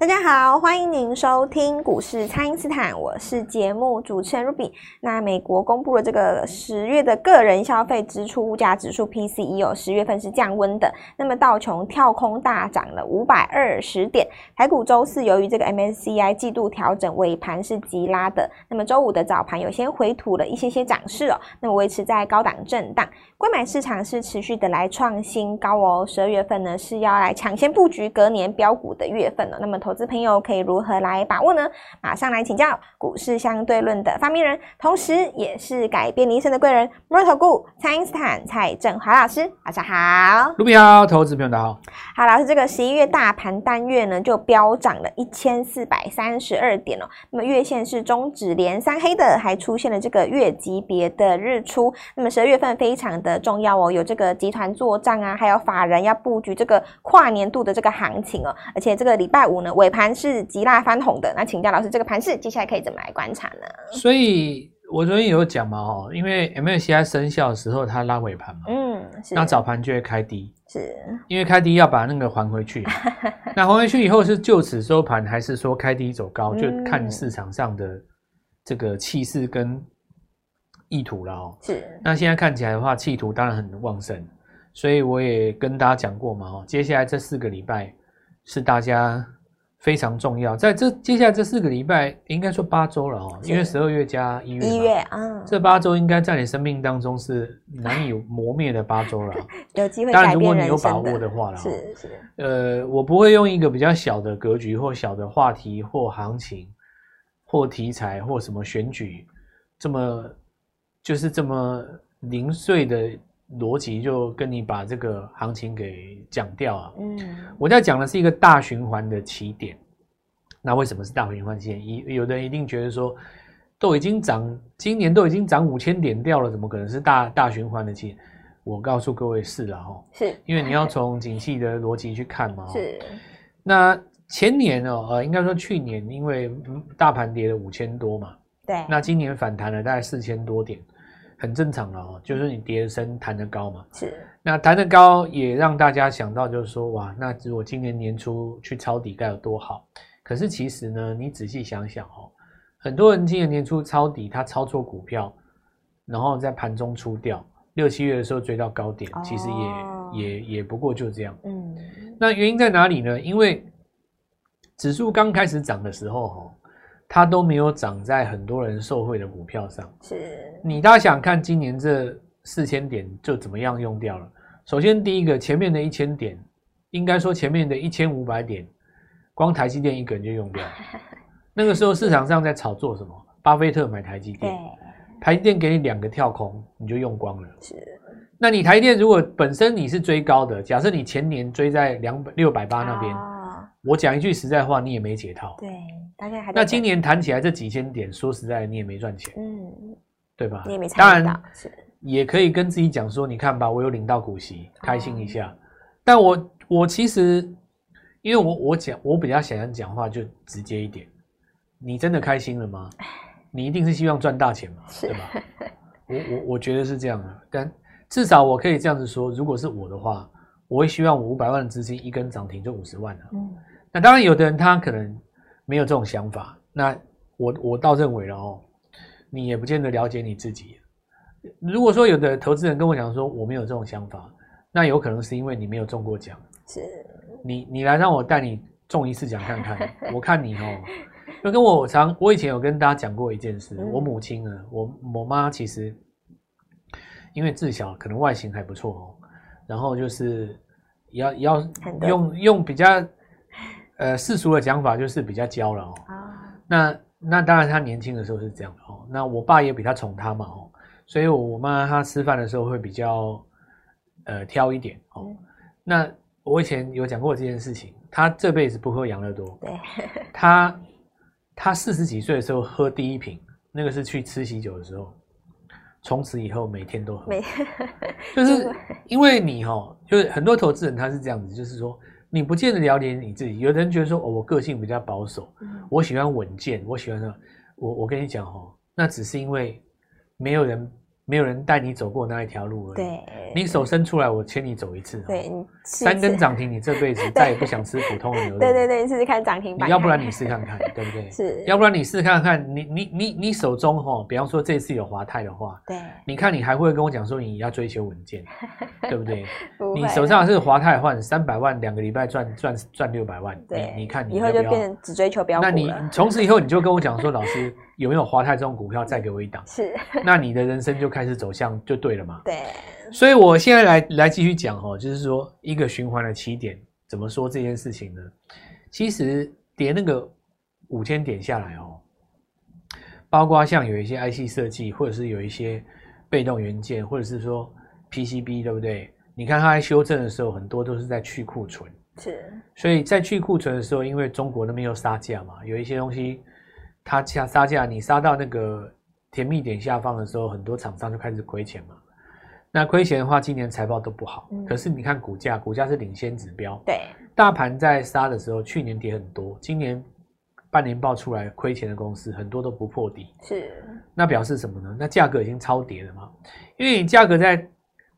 大家好，欢迎您收听股市蔡因斯坦，我是节目主持人 Ruby。那美国公布了这个十月的个人消费支出物价指数 PCE 哦十月份是降温的。那么道琼跳空大涨了五百二十点，台股周四由于这个 MSCI 季度调整，尾盘是急拉的。那么周五的早盘有些回吐了一些些涨势哦，那么维持在高档震荡。柜买市场是持续的来创新高哦，十二月份呢是要来抢先布局隔年标股的月份了。那么投资朋友可以如何来把握呢？马上来请教股市相对论的发明人，同时也是改变你一生的贵人——摩尔投顾蔡因斯坦蔡振华老师，晚上好。卢比好，投资朋友大家好。好，老师，这个十一月大盘单月呢就飙涨了一千四百三十二点哦。那么月线是中指连三黑的，还出现了这个月级别的日出。那么十二月份非常的重要哦，有这个集团做账啊，还有法人要布局这个跨年度的这个行情哦。而且这个礼拜五呢尾盘。是急拉翻红的，那请教老师，这个盘势接下来可以怎么来观察呢？所以我昨天有讲嘛，哦，因为 MSCI 生效的时候，它拉尾盘嘛，嗯，是，那早盘就会开低，是，因为开低要把那个还回去，那还回去以后是就此收盘，还是说开低走高，就看市场上的这个气势跟意图了哦。是，那现在看起来的话，气图当然很旺盛，所以我也跟大家讲过嘛，哦，接下来这四个礼拜是大家。非常重要，在这接下来这四个礼拜，应该说八周了哦，因为十二月加一月，一月啊，这八周应该在你生命当中是难以磨灭的八周了。有机会，当然如果你有把握的话了，是是。呃，我不会用一个比较小的格局或小的话题或行情或题材或什么选举，这么就是这么零碎的。逻辑就跟你把这个行情给讲掉啊。嗯，我在讲的是一个大循环的起点。那为什么是大循环起点？一有的人一定觉得说，都已经涨，今年都已经涨五千点掉了，怎么可能是大大循环的起点？我告诉各位是了哈，是因为你要从景气的逻辑去看嘛。是。那前年哦，呃，应该说去年，因为大盘跌了五千多嘛。对。那今年反弹了大概四千多点。很正常了哦，就是你跌得深，弹得高嘛。是，那弹得高也让大家想到，就是说，哇，那如果今年年初去抄底该有多好。可是其实呢，你仔细想想哦，很多人今年年初抄底，他抄错股票，然后在盘中出掉，六七月的时候追到高点，其实也、哦、也也不过就这样。嗯，那原因在哪里呢？因为指数刚开始涨的时候，哈。它都没有涨在很多人受惠的股票上。是，你大家想看今年这四千点就怎么样用掉了？首先，第一个前面的一千点，应该说前面的一千五百点，光台积电一个人就用掉了。那个时候市场上在炒作什么？巴菲特买台积电，台积电给你两个跳空，你就用光了。是，那你台积电如果本身你是追高的，假设你前年追在两百六百八那边，我讲一句实在话，你也没解套。对。大概还那今年谈起来这几千点，说实在，你也没赚钱，嗯，对吧？你也没当然是也可以跟自己讲说，你看吧，我有领到股息，开心一下。但我我其实，因为我我讲，我比较想要讲话就直接一点。你真的开心了吗？你一定是希望赚大钱嘛，对吧？我我我觉得是这样的，但至少我可以这样子说，如果是我的话，我会希望我五百万的资金一根涨停就五十万了。嗯，那当然有的人他可能。没有这种想法，那我我倒认为了哦，你也不见得了解你自己。如果说有的投资人跟我讲说我没有这种想法，那有可能是因为你没有中过奖。是，你你来让我带你中一次奖看看，我看你哦，就跟我常我以前有跟大家讲过一件事，我母亲呢，我我妈其实因为自小可能外形还不错哦，然后就是要要用用比较。呃，世俗的讲法就是比较娇了哦。啊，那那当然，他年轻的时候是这样的哦。那我爸也比较宠他嘛哦，所以我妈她吃饭的时候会比较呃挑一点哦。那我以前有讲过这件事情，他这辈子不喝养乐多。对。他他四十几岁的时候喝第一瓶，那个是去吃喜酒的时候，从此以后每天都喝。每。就是因为你哈，就是很多投资人他是这样子，就是说。你不见得了解你自己。有的人觉得说，哦，我个性比较保守，我喜欢稳健，我喜欢说，我我跟你讲哦，那只是因为没有人没有人带你走过那一条路而已。对，你手伸出来，我牵你走一次。对，三根涨停，你这辈子 再也不想吃普通的牛肉。对对对，你试试看涨停板。要不然你试看看，对不对？是。要不然你试看看，你你你你手中哈，比方说这次有华泰的话，对，你看你还会跟我讲说你要追求稳健，对不对？你手上是华泰的话，三百万两个礼拜赚赚赚六百万，对，你看你以后就变成只追求标。那你从此以后你就跟我讲说，老师。有没有华泰这种股票再给我一档？是，那你的人生就开始走向就对了嘛？对。所以我现在来来继续讲哦，就是说一个循环的起点，怎么说这件事情呢？其实跌那个五千点下来哦，包括像有一些 IC 设计，或者是有一些被动元件，或者是说 PCB，对不对？你看它在修正的时候，很多都是在去库存。是。所以在去库存的时候，因为中国那边又杀价嘛，有一些东西。它下杀价，你杀到那个甜蜜点下方的时候，很多厂商就开始亏钱嘛。那亏钱的话，今年财报都不好。嗯、可是你看股价，股价是领先指标。对，大盘在杀的时候，去年跌很多，今年半年报出来亏钱的公司很多都不破底。是，那表示什么呢？那价格已经超跌了嘛？因为你价格在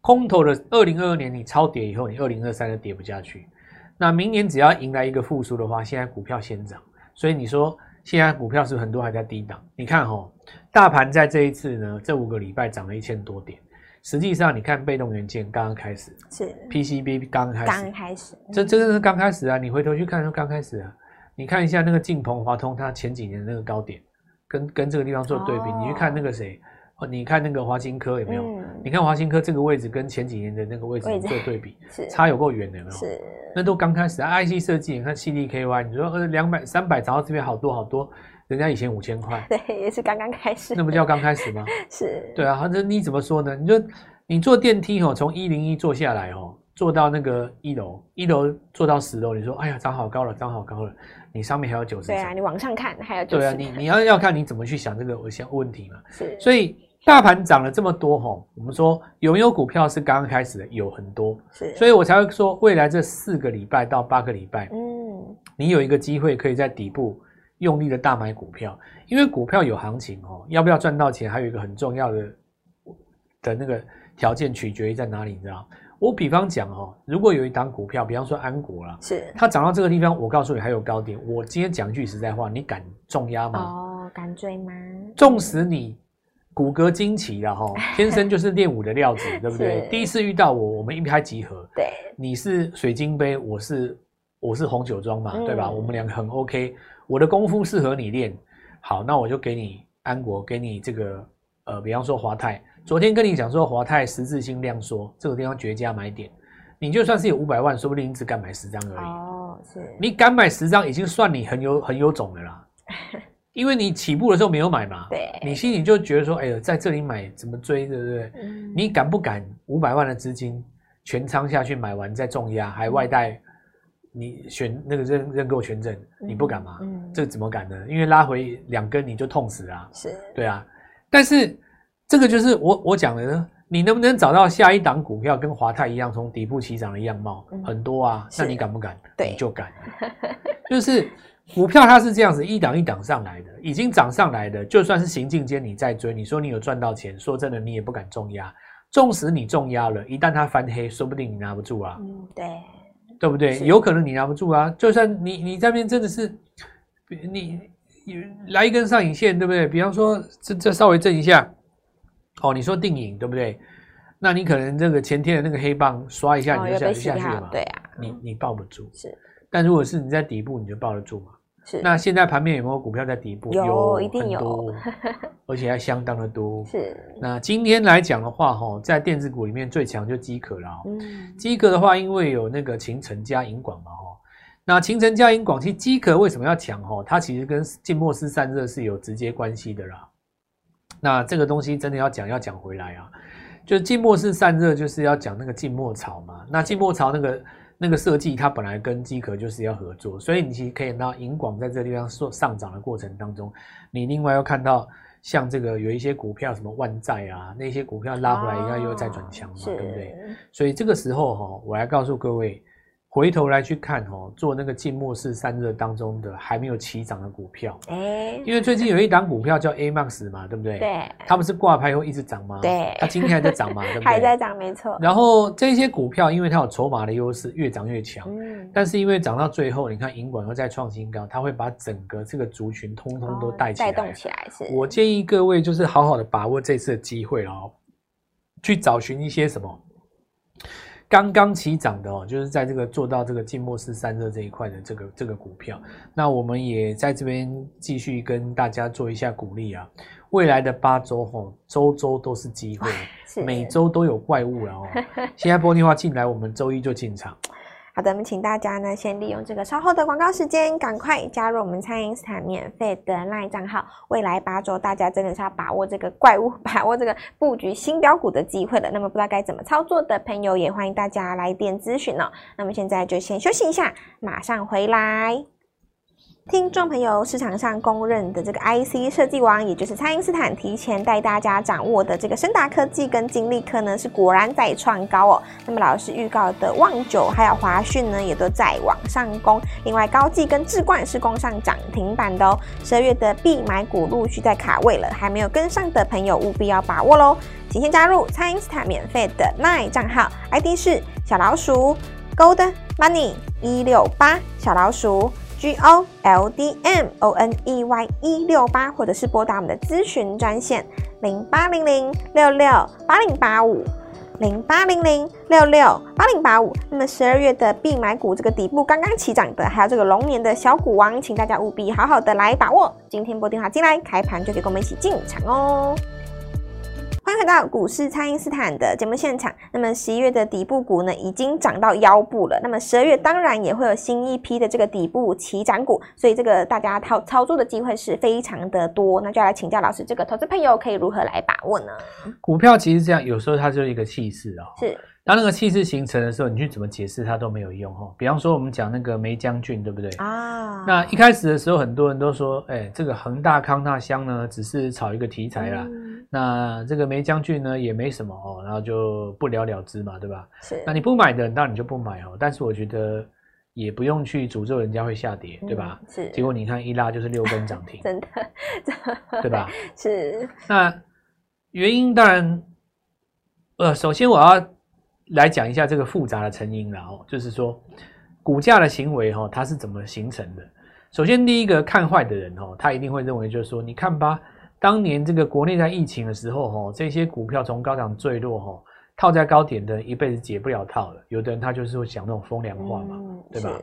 空头的二零二二年你超跌以后，你二零二三就跌不下去。那明年只要迎来一个复苏的话，现在股票先涨，所以你说。现在股票是很多还在低档，你看哦，大盘在这一次呢，这五个礼拜涨了一千多点。实际上，你看被动元件刚刚开始，是 PCB 刚开始，刚开始，这真的是刚开始啊！你回头去看，就刚开始啊。你看一下那个晋鹏、华通，它前几年的那个高点，跟跟这个地方做对比，哦、你去看那个谁，哦，你看那个华新科有没有？嗯、你看华新科这个位置跟前几年的那个位置做对比，差有够远的，有没有？是。那都刚开始啊，IC 设计，你看 CDKY，你说呃两百三百涨到这边好多好多，人家以前五千块，对，也是刚刚开始，那不叫刚开始吗？是，对啊，那你怎么说呢？你说你坐电梯哦，从一零一坐下来哦，坐到那个一楼，一楼坐到十楼，你说哎呀，涨好高了，涨好高了，你上面还有九十，对啊，你往上看还有九十，对啊，你你要要看你怎么去想这个我想问题嘛，是，所以。大盘涨了这么多吼，我们说有没有股票是刚刚开始的？有很多，是，所以我才会说未来这四个礼拜到八个礼拜，嗯，你有一个机会可以在底部用力的大买股票，因为股票有行情哦，要不要赚到钱，还有一个很重要的的那个条件取决于在哪里，你知道？我比方讲哦，如果有一档股票，比方说安国啦，是它涨到这个地方，我告诉你还有高点，我今天讲一句实在话，你敢重压吗？哦，敢追吗？纵使你。骨骼惊奇的哈，天生就是练武的料子，对不对？第一次遇到我，我们一拍即合。对，你是水晶杯，我是我是红酒庄嘛，嗯、对吧？我们两个很 OK，我的功夫适合你练。好，那我就给你安国，给你这个呃，比方说华泰。昨天跟你讲说华泰十字星量缩，这个地方绝佳买点。你就算是有五百万，说不定你只敢买十张而已。哦，是。你敢买十张，已经算你很有很有种的啦。因为你起步的时候没有买嘛，对，你心里就觉得说，哎呦，在这里买怎么追，对不对？嗯、你敢不敢五百万的资金全仓下去买完再重压，还外带你选那个认认购权证，你不敢吗？嗯，这怎么敢呢？因为拉回两根你就痛死啊，是，对啊。但是这个就是我我讲的呢，你能不能找到下一档股票跟华泰一样从底部起涨的样貌？嗯、很多啊，那你敢不敢？对，你就敢，就是。股票它是这样子一档一档上来的，已经涨上来的，就算是行进间你在追，你说你有赚到钱，说真的你也不敢重压。纵使你重压了，一旦它翻黑，说不定你拿不住啊。嗯，对，对不对？有可能你拿不住啊。就算你你这边真的是，你来一根上影线，对不对？比方说这这稍微震一下，哦，你说定影对不对？那你可能这个前天的那个黑棒刷一下你就下下去了嘛？对啊，你你抱不住。是，但如果是你在底部，你就抱得住嘛。是，那现在盘面有没有股票在底部？有，有一定有，而且还相当的多。是，那今天来讲的话，哈，在电子股里面最强就机壳了。嗯，机壳的话，因为有那个勤诚加银广嘛，哈。那勤诚加银广，其实机壳为什么要强？哈，它其实跟浸没式散热是有直接关系的啦。那这个东西真的要讲，要讲回来啊，就浸没式散热就是要讲那个浸没槽嘛。那浸没槽那个。那个设计它本来跟机壳就是要合作，所以你其实可以看到银广在这个地方上上涨的过程当中，你另外要看到像这个有一些股票什么万债啊，那些股票拉回来应该又再转强嘛，对不对？所以这个时候哈，我来告诉各位，回头来去看哦，做那个静默式散热当中的还没有起涨的股票，哎，因为最近有一档股票叫 AMAX 嘛，对不对？对，它不是挂牌后一直涨吗？对，它今天还在涨嘛，对不对？还在涨，没错。然后这些股票，因为它有筹码的优势，越涨越强。嗯，但是因为涨到最后，你看银管又再创新高，它会把整个这个族群通通都带起来，带动起来。是，我建议各位就是好好的把握这次的机会哦，去找寻一些什么。刚刚起涨的哦，就是在这个做到这个静默式散热这一块的这个这个股票，那我们也在这边继续跟大家做一下鼓励啊。未来的八周吼，周周都是机会，每周都有怪物了哦。现在拨电话进来，我们周一就进场。好的，我们请大家呢，先利用这个稍后的广告时间，赶快加入我们蔡因斯坦免费的 LINE 账号。未来八周，大家真的是要把握这个 怪物，把握这个布局新标股的机会了。那么，不知道该怎么操作的朋友，也欢迎大家来电咨询哦。那么，现在就先休息一下，马上回来。听众朋友，市场上公认的这个 IC 设计王，也就是蔡因斯坦提前带大家掌握的这个深达科技跟金力科呢，是果然在创高哦。那么老师预告的旺九还有华讯呢，也都在往上攻。另外高技跟智冠是攻上涨停板的哦。十二月的必买股陆续在卡位了，还没有跟上的朋友务必要把握喽。请先加入蔡因斯坦免费的 LINE 账号，ID 是小老鼠 Gold Money 一六八小老鼠。G O L D M O N E Y 一六八，或者是拨打我们的咨询专线零八零零六六八零八五零八零零六六八零八五。那么十二月的必买股，这个底部刚刚起涨的，还有这个龙年的小股王，请大家务必好好的来把握。今天拨电话进来，开盘就可以跟我们一起进场哦。欢迎回到股市，蔡因斯坦的节目现场。那么十一月的底部股呢，已经涨到腰部了。那么十二月当然也会有新一批的这个底部起涨股，所以这个大家操操作的机会是非常的多。那就要来请教老师，这个投资朋友可以如何来把握呢？股票其实这样，有时候它就是一个气势啊。是。当那个气势形成的时候，你去怎么解释它都没有用哈。比方说，我们讲那个梅将军，对不对？啊。那一开始的时候，很多人都说，哎、欸，这个恒大康纳香呢，只是炒一个题材啦。嗯、那这个梅将军呢，也没什么哦，然后就不了了之嘛，对吧？是。那你不买的，当然你就不买哦。但是我觉得也不用去诅咒人家会下跌，对吧？是。结果你看一拉就是六根涨停，真的，对吧？是。那原因当然，呃，首先我要。来讲一下这个复杂的成因，然后就是说，股价的行为哈，它是怎么形成的？首先，第一个看坏的人哦，他一定会认为就是说，你看吧，当年这个国内在疫情的时候哈，这些股票从高档坠落哈，套在高点的人一辈子解不了套了。有的人他就是会讲那种风凉话嘛，嗯、对吧？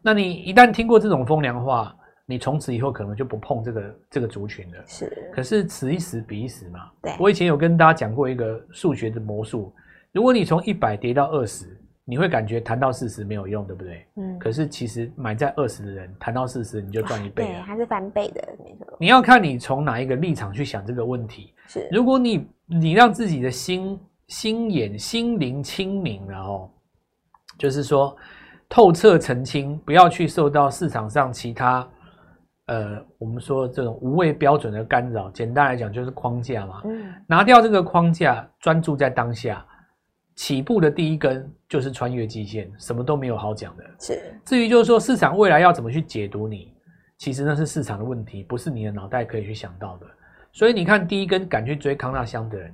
那你一旦听过这种风凉话，你从此以后可能就不碰这个这个族群了。是。可是此一时彼一时嘛。对。我以前有跟大家讲过一个数学的魔术。如果你从一百跌到二十，你会感觉谈到四十没有用，对不对？嗯。可是其实买在二十的人，谈到四十你就赚一倍了。对，它是翻倍的，没错。你要看你从哪一个立场去想这个问题。是。如果你你让自己的心心眼心灵清明，然后就是说透彻澄清，不要去受到市场上其他呃我们说这种无谓标准的干扰。简单来讲就是框架嘛。嗯。拿掉这个框架，专注在当下。起步的第一根就是穿越季线，什么都没有好讲的。是，至于就是说市场未来要怎么去解读你，其实那是市场的问题，不是你的脑袋可以去想到的。所以你看第一根敢去追康纳香的人，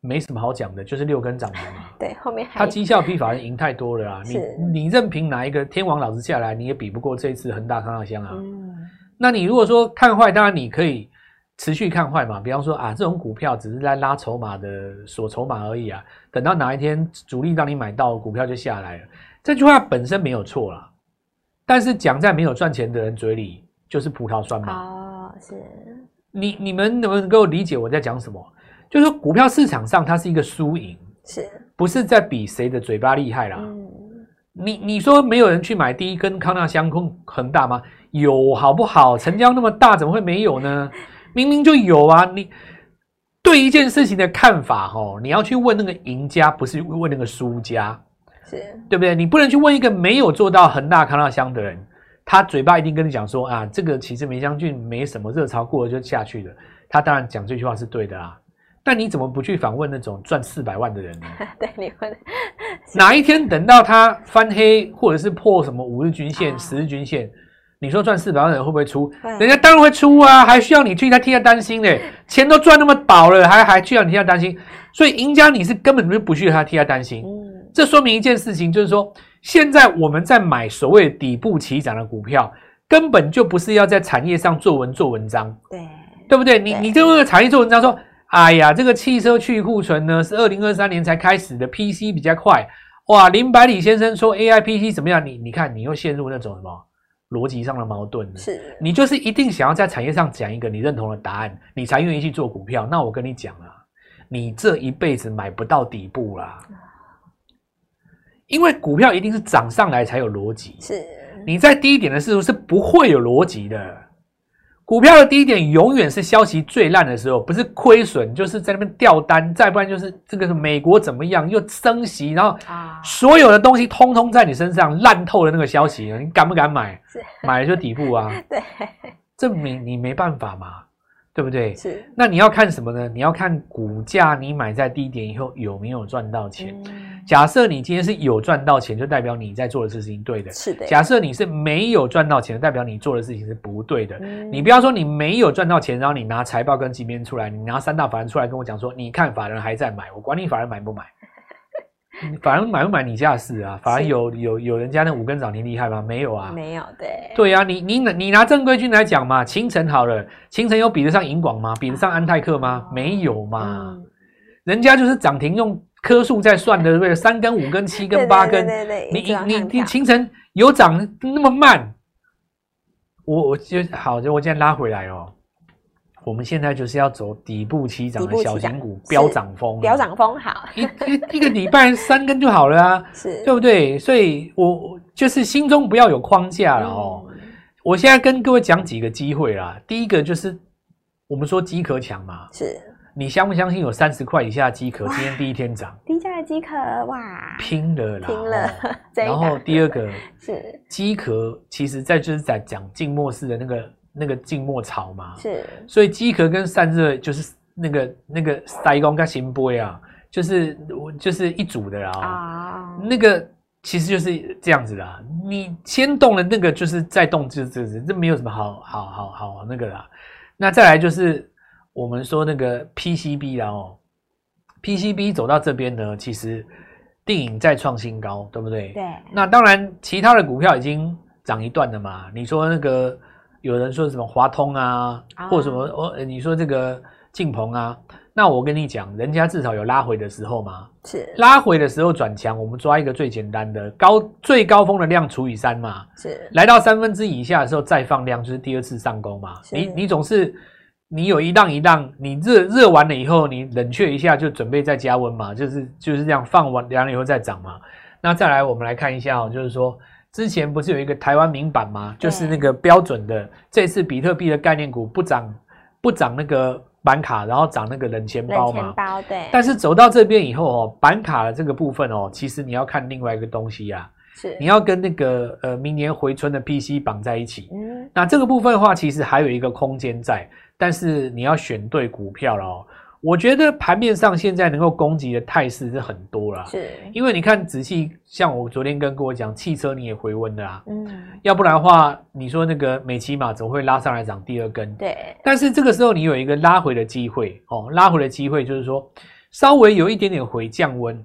没什么好讲的，就是六根涨停嘛。对，后面他绩效批法人赢太多了啊！你你任凭哪一个天王老子下来，你也比不过这一次恒大康纳香啊。嗯。那你如果说看坏，当然你可以。持续看坏嘛，比方说啊，这种股票只是在拉筹码的锁筹码而已啊。等到哪一天主力让你买到，股票就下来了。这句话本身没有错啦，但是讲在没有赚钱的人嘴里就是葡萄酸嘛。哦，是。你你们能不能够理解我在讲什么？就是说股票市场上它是一个输赢，是不是在比谁的嘴巴厉害啦？嗯。你你说没有人去买第一根康纳香控恒大吗？有好不好？成交那么大，怎么会没有呢？明明就有啊！你对一件事情的看法，哦，你要去问那个赢家，不是问那个输家，是对不对？你不能去问一个没有做到恒大康乐香的人，他嘴巴一定跟你讲说啊，这个其实梅香郡没什么热潮过了就下去了。他当然讲这句话是对的啦。但你怎么不去访问那种赚四百万的人呢？对，你问哪一天等到他翻黑，或者是破什么五日均线、十日均线，你说赚四百万的人会不会出？人家当然会出啊，还需要你去他替他担心呢？钱都赚那么饱了，还还需要你替他担心？所以赢家你是根本就不需要他替他担心。这说明一件事情，就是说现在我们在买所谓底部起涨的股票，根本就不是要在产业上做文做文章，对对不对？你你这个产业做文章说。哎呀，这个汽车去库存呢，是二零二三年才开始的，PC 比较快。哇，林百里先生说 AI PC 怎么样？你你看，你又陷入那种什么逻辑上的矛盾？是，你就是一定想要在产业上讲一个你认同的答案，你才愿意去做股票。那我跟你讲啊，你这一辈子买不到底部啦，因为股票一定是涨上来才有逻辑。是，你在低点的时候是不会有逻辑的。股票的低点永远是消息最烂的时候，不是亏损，就是在那边掉单，再不然就是这个美国怎么样又升息，然后所有的东西通通在你身上烂透的那个消息，你敢不敢买？买了就底部啊，对，这没你没办法嘛。对不对？是。那你要看什么呢？你要看股价，你买在低点以后有没有赚到钱？嗯、假设你今天是有赚到钱，就代表你在做的事情对的。是的。假设你是没有赚到钱，代表你做的事情是不对的。嗯、你不要说你没有赚到钱，然后你拿财报跟基本面出来，你拿三大法人出来跟我讲说，你看法人还在买，我管你法人买不买。反正买不买你家的事啊，反正有有有人家那五根涨停厉害吗？没有啊，没有，对，对啊，你你你拿正规军来讲嘛，清晨好了，清晨有比得上银广吗？比得上安泰克吗？没有嘛，人家就是涨停用棵数在算的，对不对？三根、五根、七根、八根，对对对，你你你清晨有涨那么慢？我我就好，就我今天拉回来哦。我们现在就是要走底部起涨的小型股，飙涨风，飙涨风好，一一一个礼拜三根就好了啊，是，对不对？所以我就是心中不要有框架了哦。嗯、我现在跟各位讲几个机会啦，第一个就是我们说机壳强嘛，是，你相不相信有三十块以下机壳今天第一天涨？低价的机壳哇，拼了啦，拼了。然后第二个 是机壳，其实在就是在讲静默式的那个。那个静默槽嘛，是，所以机壳跟散热就是那个那个塞工跟行波啊，就是我就是一组的啦。啊，那个其实就是这样子啦。你先动了那个，就是再动就这这这没有什么好好好好那个啦。那再来就是我们说那个 PCB 啦哦，PCB 走到这边呢，其实电影再创新高，对不对？对。那当然，其他的股票已经涨一段了嘛。你说那个。有人说什么华通啊，或什么哦，你说这个晋鹏啊，那我跟你讲，人家至少有拉回的时候嘛，是拉回的时候转强，我们抓一个最简单的高最高峰的量除以三嘛，是来到三分之以下的时候再放量，就是第二次上攻嘛。你你总是你有一档一档，你热热完了以后，你冷却一下就准备再加温嘛，就是就是这样放完凉了以后再涨嘛。那再来我们来看一下哦，就是说。之前不是有一个台湾名版吗？就是那个标准的，这次比特币的概念股不涨不涨那个板卡，然后涨那个冷钱包嘛。冷钱包对。但是走到这边以后哦，板卡的这个部分哦，其实你要看另外一个东西呀、啊，是你要跟那个呃明年回春的 PC 绑在一起。嗯。那这个部分的话，其实还有一个空间在，但是你要选对股票了哦。我觉得盘面上现在能够攻击的态势是很多啦，是因为你看仔细，像我昨天跟各位讲，汽车你也回温了啊，嗯，要不然的话，你说那个美琪玛怎么会拉上来涨第二根？对，但是这个时候你有一个拉回的机会哦，拉回的机会就是说稍微有一点点回降温，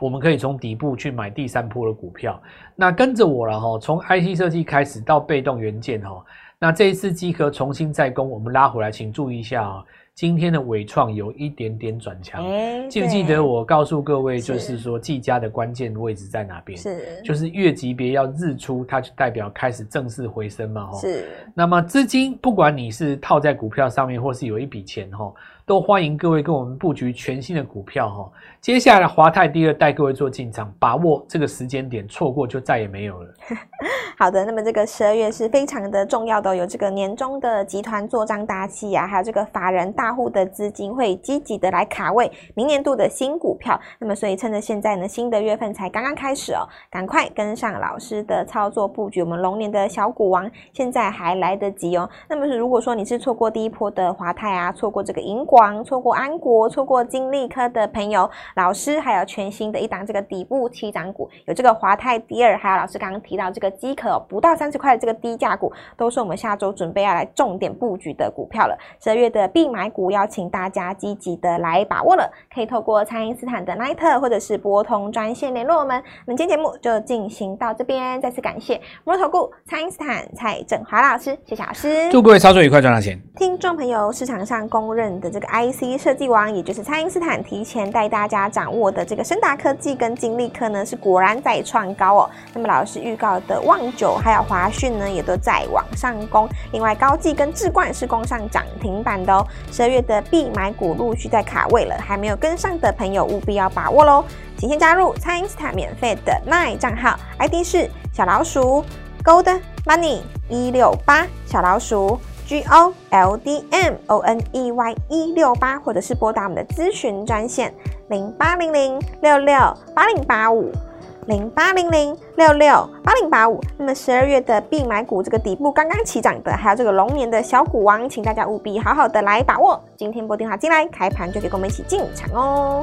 我们可以从底部去买第三波的股票。那跟着我了哈，从 IC 设计开始到被动元件哈，那这一次机壳重新再攻，我们拉回来，请注意一下啊。今天的伟创有一点点转强，欸、记不记得我告诉各位，就是说技嘉的关键位置在哪边？是，就是月级别要日出，它就代表开始正式回升嘛，是。那么资金，不管你是套在股票上面，或是有一笔钱，哈。都欢迎各位跟我们布局全新的股票哈，接下来华泰第二带各位做进场，把握这个时间点，错过就再也没有了。好的，那么这个十二月是非常的重要的，有这个年终的集团做账大戏啊，还有这个法人大户的资金会积极的来卡位明年度的新股票。那么所以趁着现在呢，新的月份才刚刚开始哦，赶快跟上老师的操作布局，我们龙年的小股王现在还来得及哦。那么是如果说你是错过第一波的华泰啊，错过这个银。广、错过安国、错过金利科的朋友、老师，还有全新的一档这个底部七涨股，有这个华泰迪尔，还有老师刚刚提到这个机壳不到三十块的这个低价股，都是我们下周准备要来重点布局的股票了。十二月的必买股，邀请大家积极的来把握了，可以透过蔡因斯坦的 Line 或者是拨通专线联络我们。那么今天节目就进行到这边，再次感谢摩头股蔡因斯坦蔡振华老师，谢谢老师，祝各位操作愉快，赚到钱。听众朋友，市场上公认的这个 IC 设计王，也就是蔡因斯坦，提前带大家掌握的这个深达科技跟金丽科呢，是果然在创高哦。那么老师预告的旺九还有华讯呢，也都在往上攻。另外高技跟智冠是攻上涨停板的哦。十二月的必买股陆续在卡位了，还没有跟上的朋友务必要把握喽。请先加入蔡因斯坦免费的 LINE 账号，ID 是小老鼠 Gold Money 一六八小老鼠。G O L D M O N E Y 一六八，或者是拨打我们的咨询专线零八零零六六八零八五零八零零六六八零八五。那么十二月的必买股，这个底部刚刚起涨的，还有这个龙年的小股王，请大家务必好好的来把握。今天拨电话进来，开盘就可以跟我们一起进场哦。